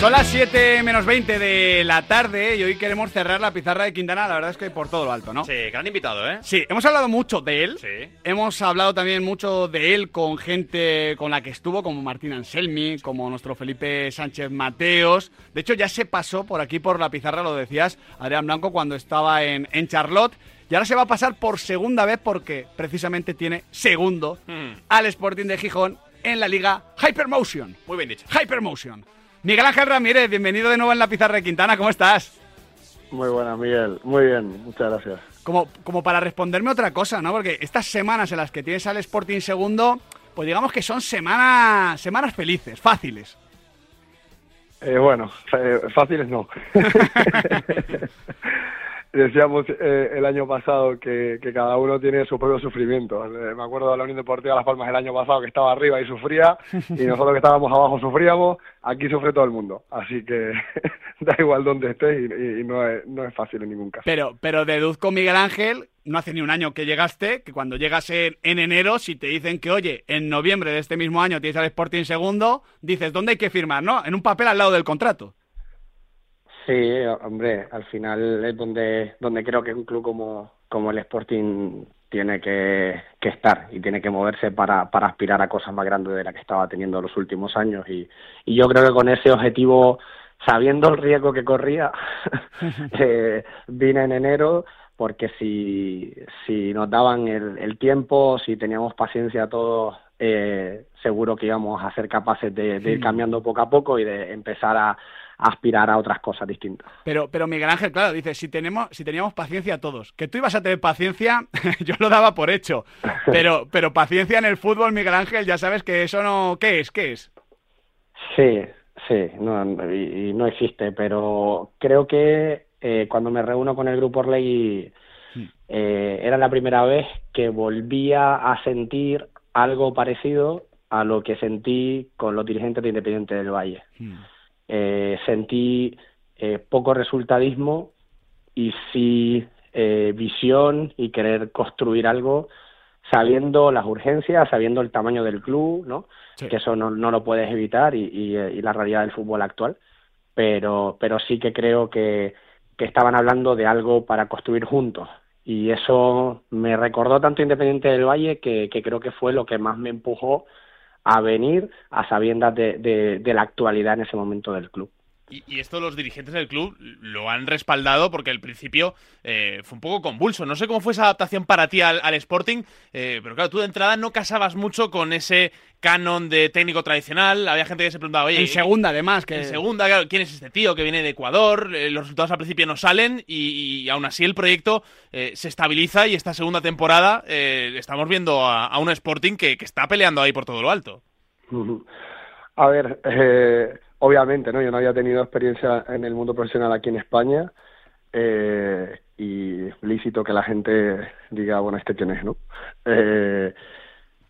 Son las 7 menos 20 de la tarde y hoy queremos cerrar la pizarra de Quintana, la verdad es que por todo lo alto, ¿no? Sí, gran invitado, ¿eh? Sí, hemos hablado mucho de él. Sí. Hemos hablado también mucho de él con gente con la que estuvo, como Martín Anselmi, como nuestro Felipe Sánchez Mateos. De hecho, ya se pasó por aquí por la pizarra, lo decías, Adrián Blanco, cuando estaba en, en Charlotte. Y ahora se va a pasar por segunda vez porque precisamente tiene segundo Hmm. al Sporting de Gijón en la liga Hypermotion. Muy bien dicho. Hypermotion. Miguel Ángel Ramírez, bienvenido de nuevo en la pizarra de Quintana, ¿cómo estás? Muy buena, Miguel. Muy bien, muchas gracias. Como, como para responderme otra cosa, ¿no? Porque estas semanas en las que tienes al Sporting segundo, pues digamos que son semanas, semanas felices, fáciles. Eh, bueno, eh, fáciles no. Decíamos eh, el año pasado que, que cada uno tiene su propio sufrimiento. Eh, me acuerdo de la Unión Deportiva Las Palmas el año pasado que estaba arriba y sufría, y nosotros que estábamos abajo sufríamos. Aquí sufre todo el mundo. Así que da igual donde estés y, y- y no, es, no es fácil en ningún caso. Pero, pero deduzco, Miguel Ángel, no hace ni un año que llegaste, que cuando llegas en, en enero, si te dicen que, oye, en noviembre de este mismo año tienes al Sporting segundo, dices, ¿dónde hay que firmar, no? En un papel al lado del contrato. Sí, hombre, al final es donde, donde creo que un club como, como el Sporting tiene que, que estar y tiene que moverse para, para aspirar a cosas más grandes de las que estaba teniendo los últimos años. Y, y yo creo que con ese objetivo, sabiendo el riesgo que corría, eh, vine en enero porque si, si nos daban el, el tiempo, si teníamos paciencia todos, eh, seguro que íbamos a ser capaces de, de ir cambiando poco a poco y de empezar a, a aspirar a otras cosas distintas. Pero, pero Miguel Ángel, claro, dice, si tenemos, si teníamos paciencia todos, que tú ibas a tener paciencia, yo lo daba por hecho. Pero, pero paciencia en el fútbol, Miguel Ángel, ya sabes que eso no. ¿Qué es? ¿Qué es? Sí, sí, no, y, y no existe, pero creo que eh, cuando me reúno con el grupo Orlegui eh, era la primera vez que volvía a sentir algo parecido a lo que sentí con los dirigentes de Independiente del Valle. Eh, sentí eh, poco resultadismo y sí eh, visión y querer construir algo sabiendo las urgencias, sabiendo el tamaño del club, ¿no? Sí. Que eso no, no lo puedes evitar y, y, eh, y la realidad del fútbol actual. Pero, pero sí que creo que, que estaban hablando de algo para construir juntos. Y eso me recordó tanto Independiente del Valle que, que creo que fue lo que más me empujó a venir a sabiendas de, de, de la actualidad en ese momento del club. Y, y esto los dirigentes del club lo han respaldado porque al principio eh, fue un poco convulso. No sé cómo fue esa adaptación para ti al, al Sporting, eh, pero claro, tú de entrada no casabas mucho con ese canon de técnico tradicional. Había gente que se preguntaba, oye, En segunda, además, que. En segunda, claro, ¿quién es este tío que viene de Ecuador? Eh, los resultados al principio no salen y, y aún así el proyecto eh, se estabiliza y esta segunda temporada eh, estamos viendo a, a un Sporting que, que está peleando ahí por todo lo alto. A ver, eh, obviamente, ¿no? Yo no había tenido experiencia en el mundo profesional aquí en España eh, y lícito que la gente diga, bueno, ¿este quién es, no? Eh,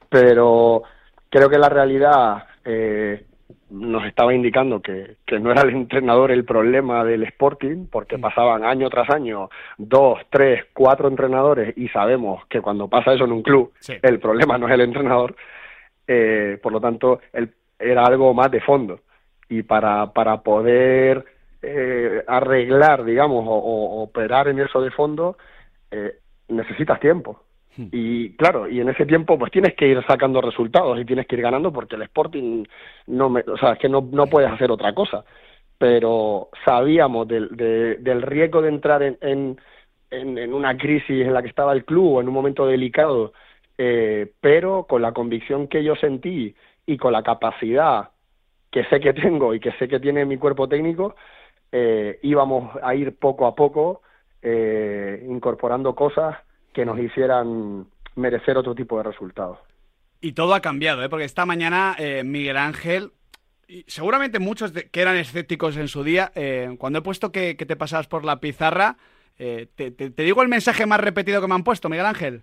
pero creo que la realidad eh, nos estaba indicando que, que no era el entrenador el problema del Sporting, porque pasaban año tras año dos, tres, cuatro entrenadores y sabemos que cuando pasa eso en un club, Sí. el problema no es el entrenador, eh, por lo tanto, el, era algo más de fondo. Y para, para poder eh, arreglar, digamos, o, o operar en eso de fondo, eh, necesitas tiempo. Y claro, y en ese tiempo pues tienes que ir sacando resultados y tienes que ir ganando porque el Sporting no me, o sea, es que no, no puedes hacer otra cosa. Pero sabíamos del, de- del riesgo de entrar en, en, en, en una crisis en la que estaba el club o en un momento delicado, eh, pero con la convicción que yo sentí y con la capacidad que sé que tengo y que sé que tiene mi cuerpo técnico, eh, íbamos a ir poco a poco eh, incorporando cosas que nos hicieran merecer otro tipo de resultados. Y todo ha cambiado, ¿eh? porque esta mañana eh, Miguel Ángel, y seguramente muchos de- que eran escépticos en su día, cuando he puesto que, que te pasabas por la pizarra, te, te- te digo el mensaje más repetido que me han puesto, Miguel Ángel.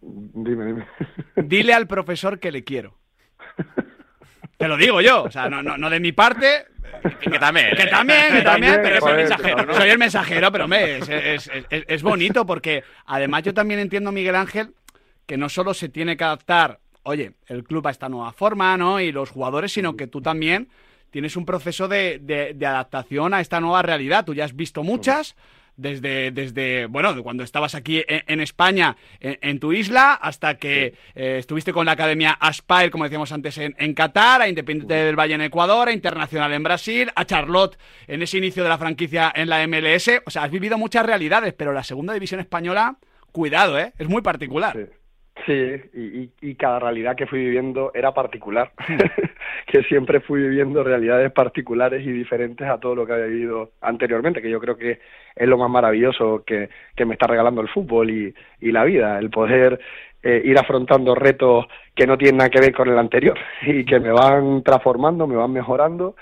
Dime, dime. Dile al profesor que le quiero. Te lo digo yo, o sea, no, no, no de mi parte, Que también. que ¿eh? también, que también, pero soy el mensajero, ¿no? Soy el mensajero, pero es, es- es- es bonito porque además yo también entiendo, Miguel Ángel, que no solo se tiene que adaptar, oye, el club a esta nueva forma, ¿no? Y los jugadores, sino que tú también tienes un proceso de, de, adaptación a esta nueva realidad. Tú ya has visto muchas. Desde, desde, bueno, cuando estabas aquí en, España, en, tu isla, hasta que eh, estuviste con la Academia Aspire, como decíamos antes, en, en Qatar, a Independiente del Valle en Ecuador, a Internacional en Brasil, a Charlotte en ese inicio de la franquicia en la MLS. O sea, has vivido muchas realidades, pero la segunda división española, cuidado, ¿eh? Es muy particular. Sí, y, y, cada realidad que fui viviendo era particular, que siempre fui viviendo realidades particulares y diferentes a todo lo que había vivido anteriormente, que yo creo que es lo más maravilloso que, que me está regalando el fútbol y, y la vida, el poder eh, ir afrontando retos que no tienen nada que ver con el anterior y que me van transformando, me van mejorando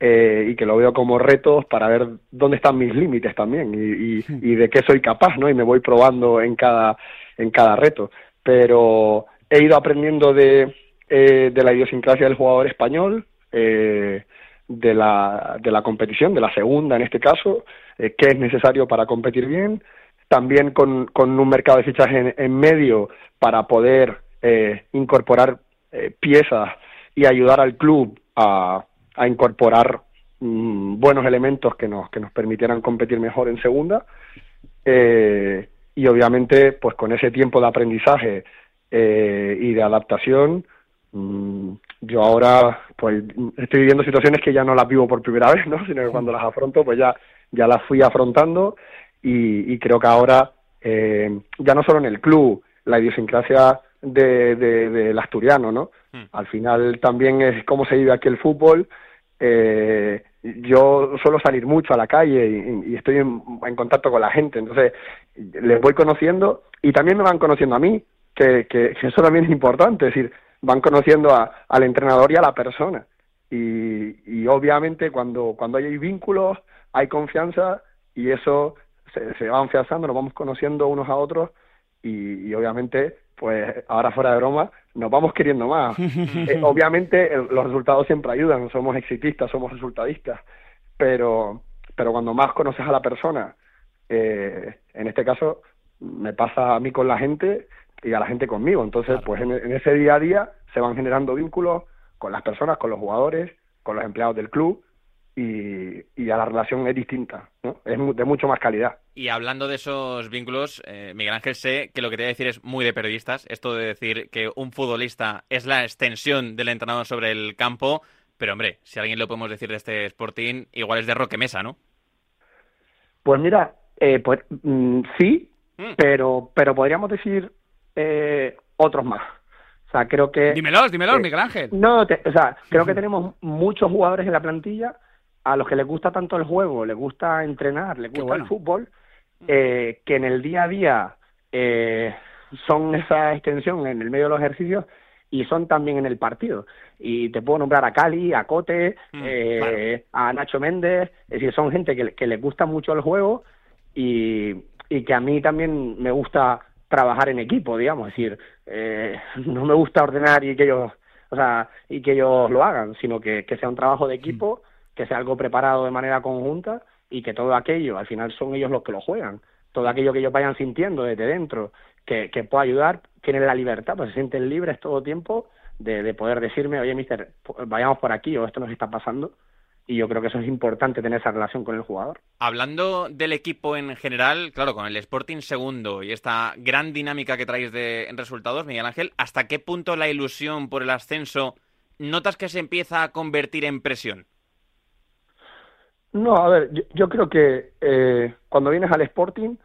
eh, y que lo veo como retos para ver dónde están mis límites también y, y, y, de qué soy capaz, ¿no? Y me voy probando en cada, en cada reto pero he ido aprendiendo de, eh, de la idiosincrasia del jugador español, eh, de, la, de la competición, de la segunda en este caso, eh, qué es necesario para competir bien, también con, con un mercado de fichaje en, medio para poder eh, incorporar eh, piezas y ayudar al club a, a incorporar mm, buenos elementos que nos, que nos permitieran competir mejor en segunda. Eh, y obviamente pues con ese tiempo de aprendizaje eh, y de adaptación mmm, yo ahora pues estoy viviendo situaciones que ya no las vivo por primera vez no sino que cuando las afronto pues ya ya las fui afrontando y, y creo que ahora eh, ya no solo en el club la idiosincrasia de, de, del asturiano no mm. al final también es cómo se vive aquí el fútbol eh, yo suelo salir mucho a la calle y, estoy en, contacto con la gente, entonces les voy conociendo y también me van conociendo a mí, que, que, eso también es importante, es decir, van conociendo a, al entrenador y a la persona. Y, y obviamente cuando, cuando hay vínculos, hay confianza y eso se, se va afianzando, nos vamos conociendo unos a otros y, y obviamente pues ahora fuera de broma, nos vamos queriendo más. Eh, obviamente los resultados siempre ayudan, somos exitistas, somos resultadistas, pero, pero cuando más conoces a la persona, eh, en este caso me pasa a mí con la gente y a la gente conmigo, entonces pues en, en ese día a día se van generando vínculos con las personas, con los jugadores, con los empleados del club y, y a la relación es distinta, ¿no? es de mucho más calidad. Y hablando de esos vínculos, eh, Miguel Ángel, sé que lo que te voy a decir es muy de periodistas, esto de decir que un futbolista es la extensión del entrenador sobre el campo, pero hombre, si alguien lo podemos decir de este Sporting, igual es de Roque Mesa, ¿no? Pues mira, eh, pues mm, sí, mm. pero pero podríamos decir eh, otros más. O sea, creo que... Dímelos, dímelos, Miguel Ángel. No, o sea, creo que tenemos muchos jugadores en la plantilla a los que les gusta tanto el juego, les gusta entrenar, les gusta el fútbol, eh, que en el día a día eh, son esa extensión en el medio de los ejercicios y son también en el partido. Y te puedo nombrar a Cali, a Cote, mm, eh, a Nacho Méndez, es decir, son gente que, que les gusta mucho el juego y, y que a mí también me gusta trabajar en equipo, digamos, es decir, eh, no me gusta ordenar y que ellos, o sea, y que ellos lo hagan, sino que, que sea un trabajo de equipo, que sea algo preparado de manera conjunta y que todo aquello, al final son ellos los que lo juegan, todo aquello que ellos vayan sintiendo desde dentro, que, que pueda ayudar, tienen la libertad, pues se sienten libres todo tiempo de, de poder decirme, oye, mister, vayamos por aquí o esto nos está pasando. Y yo creo que eso es importante tener esa relación con el jugador. Hablando del equipo en general, claro, con el Sporting segundo y esta gran dinámica que traéis de resultados, Miguel Ángel, ¿hasta qué punto la ilusión por el ascenso notas que se empieza a convertir en presión? No, a ver, yo, creo que eh, cuando vienes al Sporting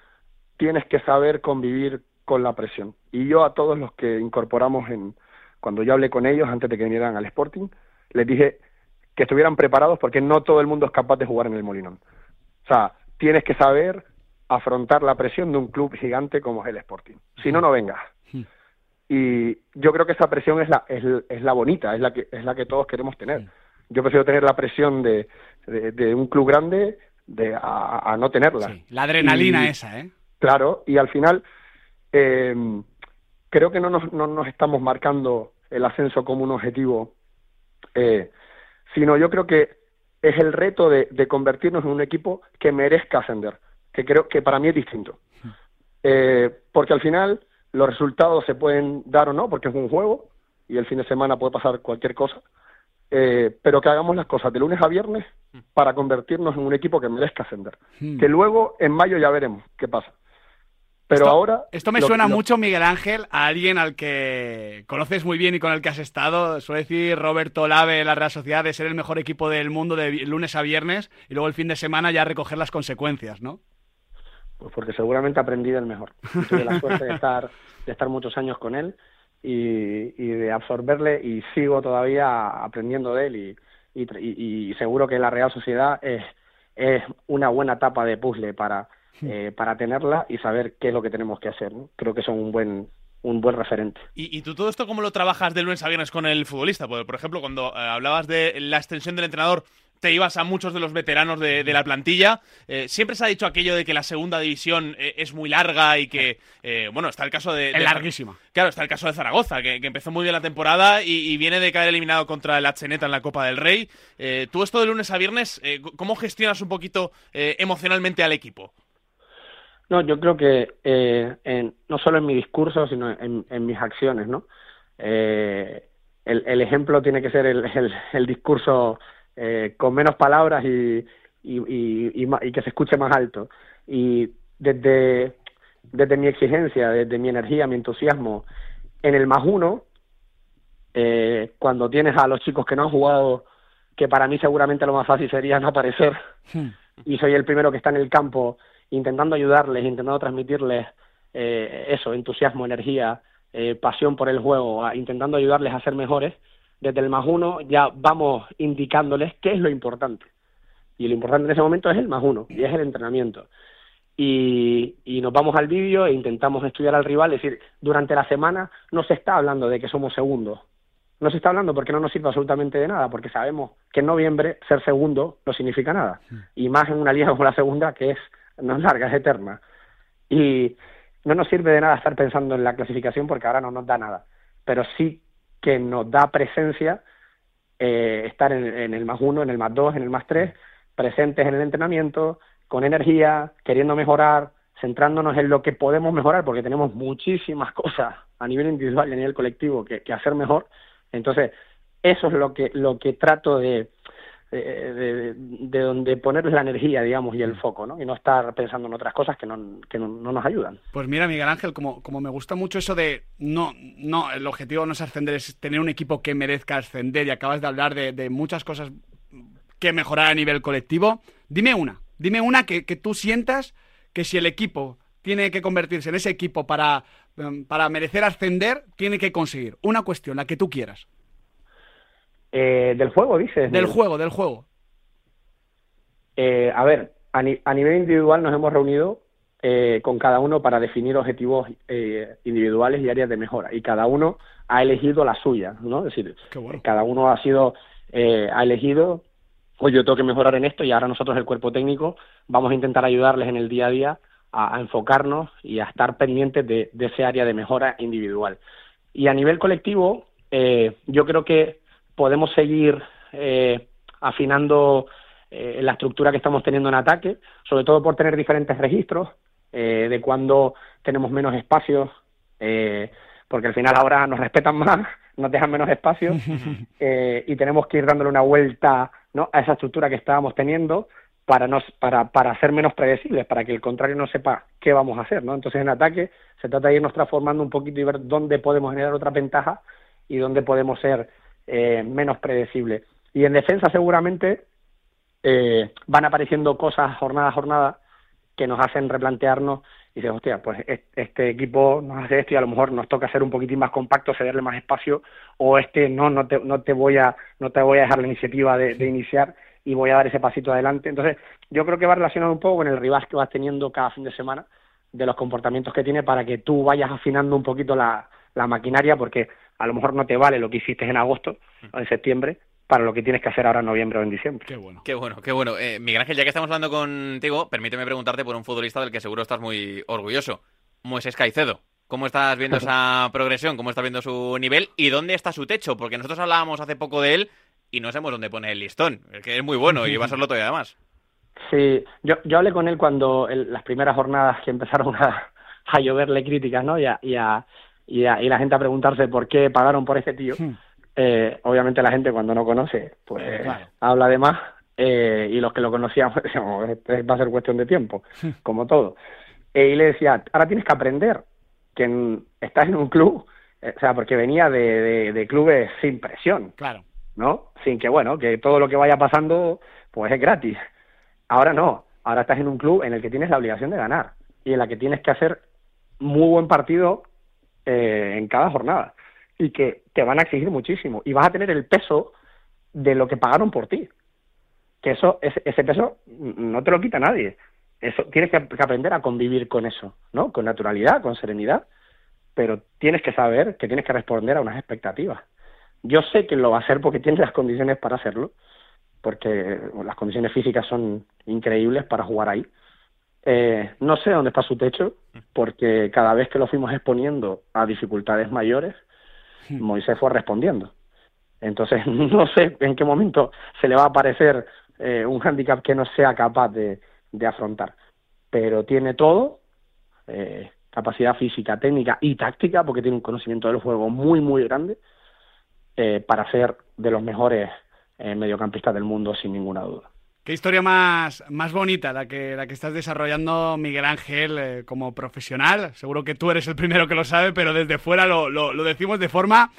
tienes que saber convivir con la presión. Y yo a todos los que incorporamos en, cuando yo hablé con ellos antes de que vinieran al Sporting, les dije que estuvieran preparados porque no todo el mundo es capaz de jugar en el Molinón. O sea, tienes que saber afrontar la presión de un club gigante como es el Sporting. Si no, no vengas. Y yo creo que esa presión es la, es, es la bonita, es la que, es la que todos queremos tener. Yo prefiero tener la presión de, de, un club grande de, a, no tenerla. la adrenalina esa, ¿eh? Claro, y al final eh, creo que no nos, no nos estamos marcando el ascenso como un objetivo, eh, sino yo creo que es el reto de, de, convertirnos en un equipo que merezca ascender, que creo que para mí es distinto. Eh, porque al final los resultados se pueden dar o no, porque es un juego y el fin de semana puede pasar cualquier cosa, eh, pero que hagamos las cosas de lunes a viernes para convertirnos en un equipo que merezca ascender. Hmm. Que luego, en mayo, ya veremos qué pasa. Pero Esto- ahora... Esto me lo- suena lo- mucho, Miguel Ángel, a alguien al que conoces muy bien y con el que has estado. Suele decir Roberto Lave en la Real Sociedad de ser el mejor equipo del mundo de lunes a viernes y luego el fin de semana ya recoger las consecuencias, ¿no? Pues porque seguramente aprendí del mejor. Tuve la suerte de estar, de estar muchos años con él y, y de absorberle y sigo todavía aprendiendo de él y, seguro que la Real Sociedad es, es una buena tapa de puzzle para, eh, para tenerla y saber qué es lo que tenemos que hacer. ¿no? Creo que son un buen, un buen referente. ¿Y, y tú todo esto cómo lo trabajas de lunes a viernes con el futbolista? Porque, por ejemplo, cuando eh, hablabas de la extensión del entrenador, te ibas a muchos de los veteranos de, de la plantilla. Eh, siempre se ha dicho aquello de que la segunda división eh, es muy larga y que, eh, bueno, está el caso de... Es de- larguísima. Claro, está el caso de Zaragoza, que, que empezó muy bien la temporada y, y viene de caer eliminado contra el Acheneta en la Copa del Rey. Eh, tú esto de lunes a viernes, eh, ¿cómo gestionas un poquito eh, emocionalmente al equipo? No, yo creo que eh, en- no solo en mi discurso, sino en, en mis acciones, ¿no? Eh, el, el ejemplo tiene que ser el, el, el discurso eh, con menos palabras y, y, y, y que se escuche más alto. Y desde, desde mi exigencia, desde mi energía, mi entusiasmo, en el más uno, eh, cuando tienes a los chicos que no han jugado, que para mí seguramente lo más fácil sería no aparecer, y soy el primero que está en el campo intentando ayudarles, intentando transmitirles eh, eso, entusiasmo, energía, eh, pasión por el juego, intentando ayudarles a ser mejores, desde el más uno ya vamos indicándoles qué es lo importante. Y lo importante en ese momento es el más uno, y es el entrenamiento. Y, y nos vamos al vídeo e intentamos estudiar al rival, es decir, durante la semana no se está hablando de que somos segundos, no se está hablando porque no nos sirve absolutamente de nada, porque sabemos que en noviembre ser segundo no significa nada. Y más en una liga como la segunda, que es no es larga, es eterna. Y no nos sirve de nada estar pensando en la clasificación porque ahora no nos da nada. Pero sí que nos da presencia eh, estar en, el más uno, en el más dos, en el más tres, presentes en el entrenamiento, con energía, queriendo mejorar, centrándonos en lo que podemos mejorar, porque tenemos muchísimas cosas a nivel individual y a nivel colectivo que, que hacer mejor. Entonces, eso es lo que, lo que trato de, de, de- de donde ponerles la energía, digamos, y el foco, ¿no? Y no estar pensando en otras cosas que no, que no, no nos ayudan. Pues mira, Miguel Ángel, como, como me gusta mucho eso de no, no, el objetivo no es ascender, es tener un equipo que merezca ascender y acabas de hablar de, de muchas cosas que mejorar a nivel colectivo. Dime una, dime una que, que tú sientas que si el equipo tiene que convertirse en ese equipo para, em, para merecer ascender, tiene que conseguir una cuestión, la que tú quieras. Eh, del juego, dices. Del juego, del juego. Eh, a ver, a, ni- a nivel individual nos hemos reunido eh, con cada uno para definir objetivos eh, individuales y áreas de mejora. Y cada uno ha elegido la suya, ¿no? Es decir, bueno. cada uno ha sido, eh, ha elegido, pues yo tengo que mejorar en esto y ahora nosotros, el cuerpo técnico, vamos a intentar ayudarles en el día a día a, a enfocarnos y a estar pendientes de, de ese área de mejora individual. Y a nivel colectivo, eh, yo creo que podemos seguir eh, afinando eh, la estructura que estamos teniendo en ataque, sobre todo por tener diferentes registros eh, de cuando tenemos menos espacios, eh, porque al final ahora nos respetan más, nos dejan menos espacio eh, y tenemos que ir dándole una vuelta ¿no? a esa estructura que estábamos teniendo para, no, para, para ser menos predecibles, para que el contrario no sepa qué vamos a hacer. ¿no? Entonces en ataque se trata de irnos transformando un poquito y ver dónde podemos generar otra ventaja y dónde podemos ser eh, menos predecibles. Y en defensa seguramente eh, van apareciendo cosas jornada a jornada que nos hacen replantearnos y dices, hostia, pues es- este equipo nos hace esto y a lo mejor nos toca ser un poquitín más compacto, cederle más espacio, o este no, no te, no te voy a, no te voy a dejar la iniciativa de, de iniciar y voy a dar ese pasito adelante. Entonces, yo creo que va relacionado un poco con el rival que vas teniendo cada fin de semana, de los comportamientos que tiene para que tú vayas afinando un poquito la, la maquinaria, porque a lo mejor no te vale lo que hiciste en agosto o en septiembre para lo que tienes que hacer ahora en noviembre o en diciembre. Qué bueno. Qué bueno, qué bueno. Eh, Miguel Ángel, ya que estamos hablando contigo, permíteme preguntarte por un futbolista del que seguro estás muy orgulloso. Moisés Caicedo. ¿Cómo estás viendo esa progresión? ¿Cómo estás viendo su nivel? ¿Y dónde está su techo? Porque nosotros hablábamos hace poco de él y no sabemos dónde pone el listón. Es que es muy bueno y va a serlo todavía más. Sí, yo, yo hablé con él cuando el- las primeras jornadas que empezaron a, a lloverle críticas, ¿no? Y, a, y, a- y, a- y la gente a preguntarse por qué pagaron por este tío. Eh, obviamente la gente cuando no conoce, pues Claro. habla de más. eh, y los que lo conocían, pues, decíamos, "Esto va a ser cuestión de tiempo, como todo. Eh, y le decía, ahora tienes que aprender que estás en un club, eh, o sea, porque venía de, de- de clubes sin presión, Claro. ¿no? Sin que, bueno, que todo lo que vaya pasando, pues es gratis. Ahora no, ahora estás en un club en el que tienes la obligación de ganar y en la que tienes que hacer muy buen partido eh, en cada jornada y que te van a exigir muchísimo y vas a tener el peso de lo que pagaron por ti. Que eso, ese, ese peso no te lo quita nadie. Eso tienes que, que aprender a convivir con eso, ¿no? Con naturalidad, con serenidad, pero tienes que saber que tienes que responder a unas expectativas. Yo sé que lo va a hacer porque tiene las condiciones para hacerlo, porque las condiciones físicas son increíbles para jugar ahí. Eh, no sé dónde está su techo, porque cada vez que lo fuimos exponiendo a dificultades mayores, Moisés fue respondiendo. Entonces, no sé en qué momento se le va a aparecer eh, un hándicap que no sea capaz de, de afrontar. Pero tiene todo, eh, capacidad física, técnica y táctica, porque tiene un conocimiento del juego muy, muy grande, eh, para ser de los mejores mediocampistas del mundo, sin ninguna duda. Qué historia más, más bonita la que, la que estás desarrollando, Miguel Ángel, eh, como profesional. Seguro que tú eres el primero que lo sabe, pero desde fuera lo, lo- lo decimos de forma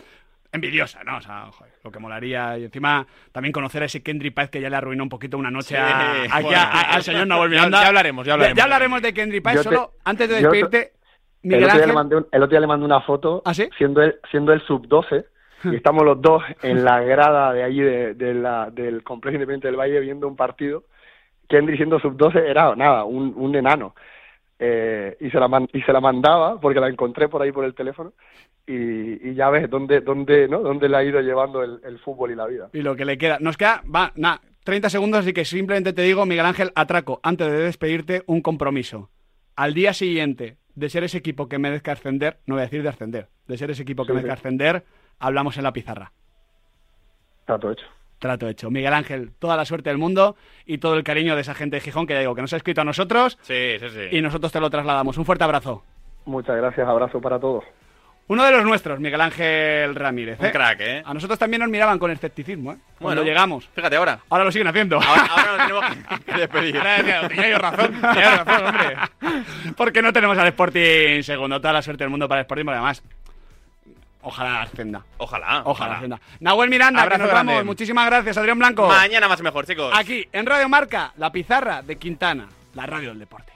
envidiosa, ¿no? O sea, joder, lo que molaría. Y encima también conocer a ese Kendry Páez que ya le arruinó un poquito una noche Sí, a- aquí bueno. a- a- al señor Nahuel Ya- Miranda. ya hablaremos, ya hablaremos. Ya, hablaremos de Kendry te- Solo antes de despedirte, El Miguel otro, día Ángel. le mandé un- el otro día le mandé una foto ¿Ah, sí? siendo él siendo el sub 12 y estamos los dos en la grada de allí de, de la, del complejo independiente del Valle viendo un partido. Kendry siendo sub 12 era nada, un, un enano. Eh, y se la man- y se la mandaba porque la encontré por ahí por el teléfono y, y ya ves dónde dónde no dónde le ha ido llevando el, el fútbol y la vida. Y lo que le queda. Nos queda, va, nada, 30 segundos, así que simplemente te digo, Miguel Ángel, atraco, antes de despedirte, un compromiso. Al día siguiente de ser ese equipo que merezca ascender, no voy a decir de ascender, de ser ese equipo que Sí, merezca sí. ascender, hablamos en la pizarra. Todo hecho. Trato hecho. Miguel Ángel, toda la suerte del mundo y todo el cariño de esa gente de Gijón que ya digo que nos ha escrito a nosotros Sí, sí, sí. y nosotros te lo trasladamos. Un fuerte abrazo. Muchas gracias, abrazo para todos. Uno de los nuestros, Miguel Ángel Ramírez. Un ¿eh? crack, ¿eh? A nosotros también nos miraban con escepticismo, ¿eh? Cuando Bueno. llegamos. Fíjate ahora. Ahora lo siguen haciendo. Ahora, ahora nos tenemos que- despedir. Tenía yo razón, tenía yo razón, hombre. Porque no tenemos al Sporting segundo. Toda la suerte del mundo para el Sporting, porque además, ojalá ascenda. Ojalá. Ojalá ascenda. Nahuel Miranda, Abrazo que nos grande. vamos. Muchísimas gracias, Adrián Blanco. Mañana más y mejor, chicos. Aquí, en Radio Marca, la pizarra de Quintana, la radio del deporte.